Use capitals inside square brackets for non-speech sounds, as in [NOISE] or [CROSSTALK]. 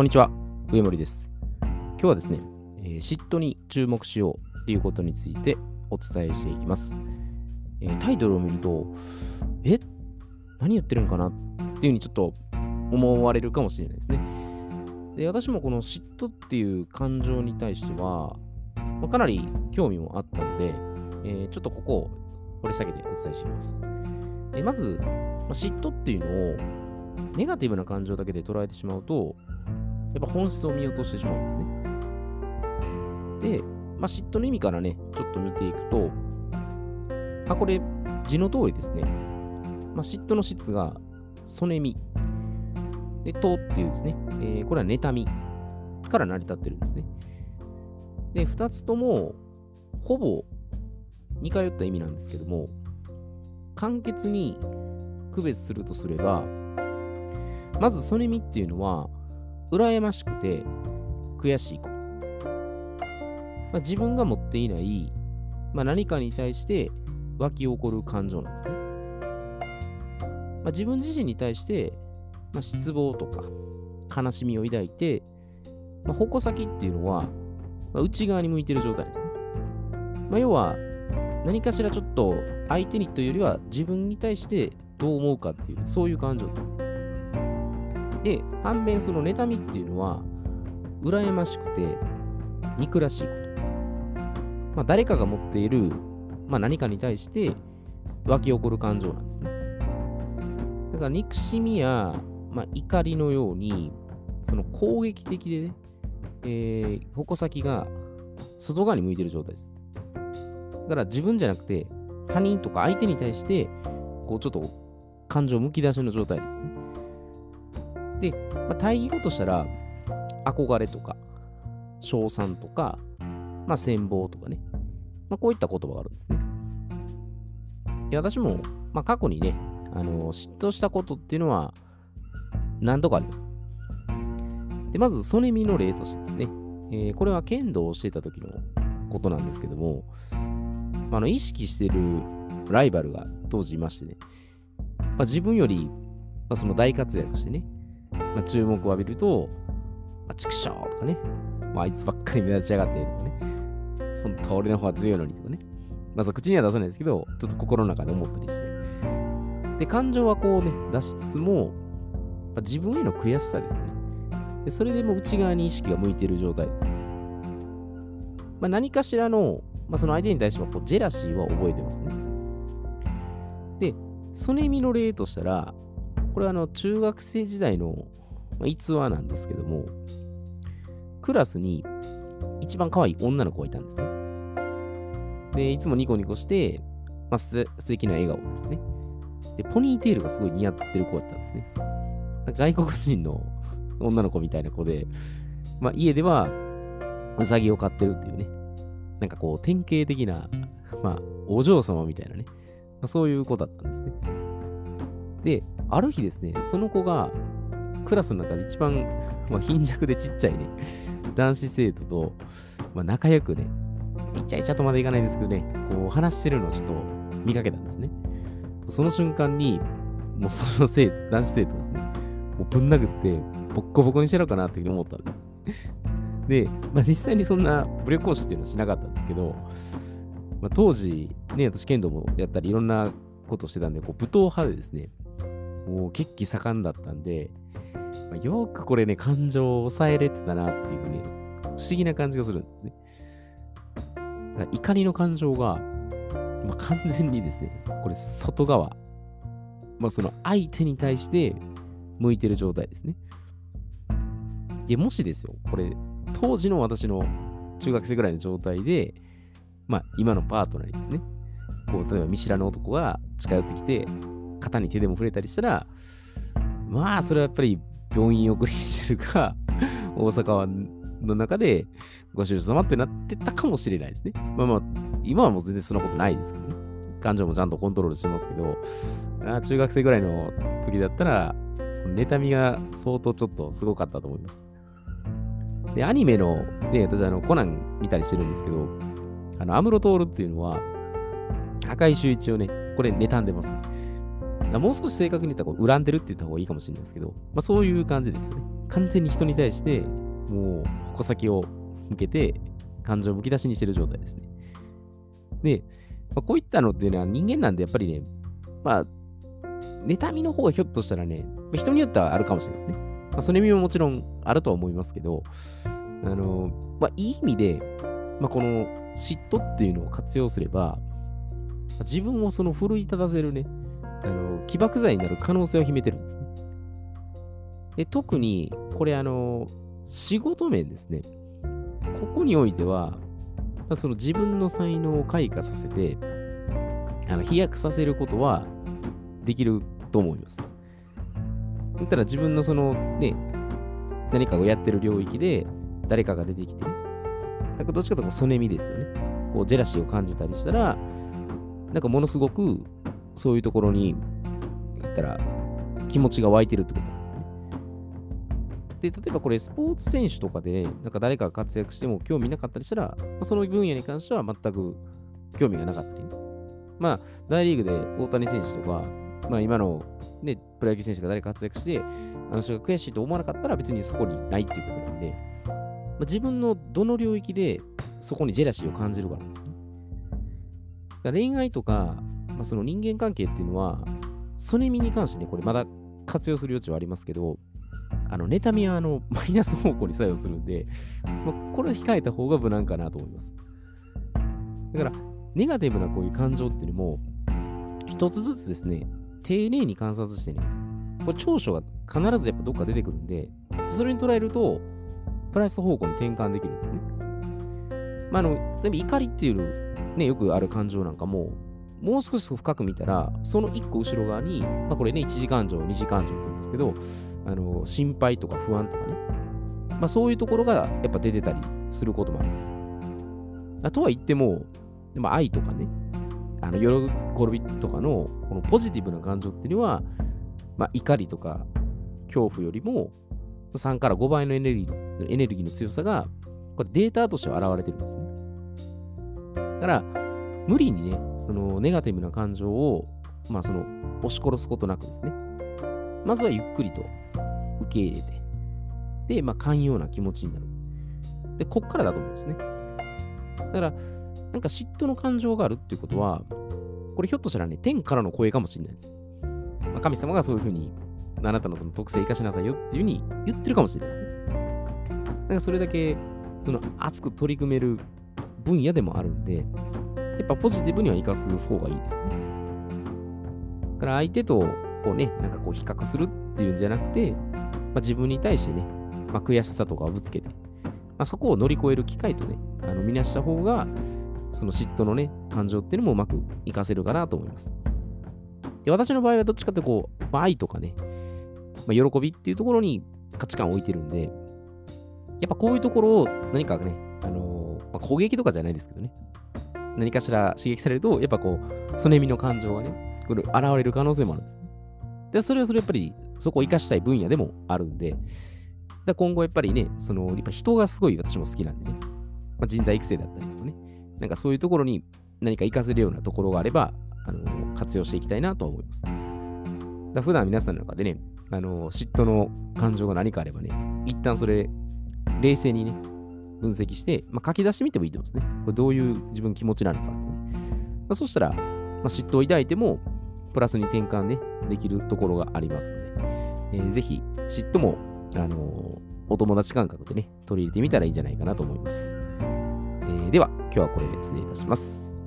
こんにちは、上森です。今日はですね、えー嫉妬に注目しようということについてお伝えしていきます。えータイトルを見ると、え？何言ってるんかなっていうふうにちょっと思われるかもしれないですね。で私もこの嫉妬っていう感情に対しては、まあかなり興味もあったので、えーちょっとここを掘り下げてお伝えします。えまず、まあ嫉妬っていうのをネガティブな感情だけで捉えてしまうと、やっぱ本質を見落としてしまうんですね。で、まあ、嫉妬の意味からね、ちょっと見ていくと、まあ、これ、字の通りですね。まあ、嫉妬の質が、そねみ。で、とっていうですね、えーこれは妬みから成り立ってるんですね。で、二つとも、ほぼ似通った意味なんですけども、簡潔に区別するとすれば、まず、そねみっていうのは、羨ましくて悔しい子。まあ、自分が持っていない、まあ、何かに対して湧き起こる感情なんですね。まあ、自分自身に対して、ま、失望とか悲しみを抱いて、ま、矛先っていうのは、ま、内側に向いてる状態ですね。ま、要は何かしらちょっと相手にというよりは自分に対してどう思うかっていうそういう感情ですね。で、反面その妬みっていうのは、羨ましくて憎らしいこと。まあ、誰かが持っている、まあ、何かに対して湧き起こる感情なんですね。だから憎しみや、まあ、怒りのように、その攻撃的でね、えー、矛先が外側に向いてる状態です。だから自分じゃなくて他人とか相手に対して、こうちょっと感情むき出しの状態ですね。で、まあ、対義語としたら、憧れとか、称賛とか、まあ、羨望とかね、まあ、こういった言葉があるんですね。いや私も、まあ、過去にね、あの嫉妬したことっていうのは何度かあります。で、まず、ソネミの例としてですね、えーこれは剣道をしていた時のことなんですけども、まあ、あの意識してるライバルが当時いましてね、まあ、自分より、まあ、その大活躍してね、まあ、注目を浴びると、まあ、チクショーとかね、まあ、あいつばっかり目立ちやがってとかね、本当は俺の方が強いのにとかね、まあ、そう口には出さないですけど、ちょっと心の中で思ったりして。で、感情はこうね、出しつつも、まあ、自分への悔しさですね。でそれでも内側に意識が向いている状態ですね。まあ、何かしらの、まあ、その相手に対してはこうジェラシーは覚えてますね。で、その意味の例としたら、これはあの中学生時代の逸話なんですけども、クラスに一番可愛い女の子がいたんですね。で、いつもニコニコして、まあ、素敵な笑顔ですね。で、ポニーテールがすごい似合ってる子だったんですね。外国人の女の子みたいな子で、まあ、家ではウサギを飼ってるっていうね、なんかこう典型的な、まあ、お嬢様みたいなね、まあ、そういう子だったんですね。で、ある日ですね、その子がクラスの中で一番、[LAUGHS] まあ、貧弱でちっちゃいね、男子生徒と、まあ、仲良くね、イチャイチャとまでいかないんですけどね、こう話してるのをちょっと見かけたんですね。その瞬間に、もうその生徒男子生徒ですね、もうぶん殴って、ボッコボコにしてやろうかなっていうふうに思ったんです。で、まあ、実際にそんな武力行使っていうのはしなかったんですけど、まあ、当時、ね、私剣道もやったりいろんなことをしてたんで、こう武闘派でですね、もう血気盛んだったんで、まあ、よくこれね、感情を抑えれてたなっていうね、不思議な感じがするんですね。だから怒りの感情が、まあ、完全にですね、これ外側、まあ、その相手に対して向いてる状態ですね。で、もしですよ、これ、当時の私の中学生ぐらいの状態で、まあ、今のパートナーにですね、こう、例えば見知らぬ男が近寄ってきて、肩に手でも触れたりしたら、まあ、それはやっぱり病院送りにしてるか、[LAUGHS] 大阪湾の中でご主人様ってなってたかもしれないですね。まあまあ、今はもう全然そんなことないですけどね。感情もちゃんとコントロールしてますけど、あ中学生ぐらいの時だったら、妬みが相当ちょっとすごかったと思います。で、アニメの、ね、私あの、コナン見たりしてるんですけど、あの、アムロトールっていうのは、赤い周一をね、これ妬んでますね。もう少し正確に言ったら恨んでるって言った方がいいかもしれないですけど、まあそういう感じですね。完全に人に対して、もう矛先を向けて、感情をむき出しにしてる状態ですね。で、まあ、こういったのっていうのは人間なんで、やっぱりね、まあ、妬みの方がひょっとしたらね、まあ人によってはあるかもしれないですね。まあ、その意味ももちろんあるとは思いますけど、あの、まあ、いい意味で、まあ、この嫉妬っていうのを活用すれば、自分をその奮い立たせるね、あの起爆剤になる可能性を秘めてるんですね。で特に、これ、あの、仕事面ですね。ここにおいては、その自分の才能を開花させて、あの飛躍させることはできると思います。言ったら自分のそのね、何かをやってる領域で誰かが出てきて、ね、なんかどっちかというと、そねみですよね。こう、ジェラシーを感じたりしたら、なんかものすごくそういうところに、言ったら気持ちが湧いてるってことなんですね。で、例えばこれスポーツ選手とかで、なんか誰かが活躍しても興味なかったりしたら、その分野に関しては全く興味がなかったり、まあ、大リーグで大谷選手とか、まあ今のね、プロ野球選手が誰か活躍して、あの人が悔しいと思わなかったら別にそこにないっていうことなんで、まあ、自分のどの領域でそこにジェラシーを感じるかなんですね。恋愛とか、まあ、その人間関係っていうのは、ソネミに関してね、これまだ活用する余地はありますけど、あの、妬みはあの [LAUGHS] マイナス方向に作用するんで、まあ、これは控えた方が無難かなと思います。だから、ネガティブなこういう感情っていうのも、一つずつですね、丁寧に観察してね、これ長所が必ずやっぱどっか出てくるんで、それに捉えると、プラス方向に転換できるんですね。まあ、あの、例えば怒りっていうね、よくある感情なんかも、もう少し深く見たら、その一個後ろ側に、まあこれね、一時感情、二次感情って言うんですけど、あの、心配とか不安とかね、まあそういうところがやっぱ出てたりすることもあります。とは言っても、まあ、愛とかね、あの喜びとかのこのポジティブな感情っていうのは、まあ、怒りとか恐怖よりも3から5倍のエネルギーエネルギーの強さがこれデータとしては現れてるんですね。だから、無理にね、そのネガティブな感情を、まあ、その押し殺すことなくですね、まずはゆっくりと受け入れて、で、まあ、寛容な気持ちになる。で、こっからだと思うんですね。だから、なんか嫉妬の感情があるっていうことは、これひょっとしたらね、天からの声かもしれないです。まあ、神様がそういうふうに、あなたのその特性生かしなさいよっていうふうに言ってるかもしれないですね。だからそれだけ、その熱く取り組める分野でもあるんで、やっぱポジティブには生かす方がいいですね。だから相手とこうね、なんかこう比較するっていうんじゃなくて、まあ、自分に対してね、まあ、悔しさとかをぶつけて、まあ、そこを乗り越える機会とね、あの見なした方が、その嫉妬のね、感情っていうのもうまく活かせるかなと思います。で私の場合はどっちかってこう、まあ、愛とかね、まあ、喜びっていうところに価値観を置いてるんで、やっぱこういうところを何かね、あのー、まあ、攻撃とかじゃないですけどね、何かしら刺激されると、やっぱこう、そねみの感情がね、これ現れる可能性もあるんです。で、それはそれやっぱり、そこを生かしたい分野でもあるんで、だ今後やっぱりね、その、やっぱ人がすごい私も好きなんでね、まあ、人材育成だったりとかね、なんかそういうところに何か活かせるようなところがあれば、あの活用していきたいなと思います。だ普段皆さんの中でね、あの嫉妬の感情が何かあればね、一旦それ、冷静にね、分析して、まあ、書き出してみてもいいと思うんですね。これどういう自分気持ちなのかって、ね。まあ、そしたら、まあ、嫉妬を抱いても、プラスに転換ね、できるところがありますので、えー、ぜひ、嫉妬も、あのー、お友達感覚でね、取り入れてみたらいいんじゃないかなと思います。えー、では、今日はこれで失礼いたします。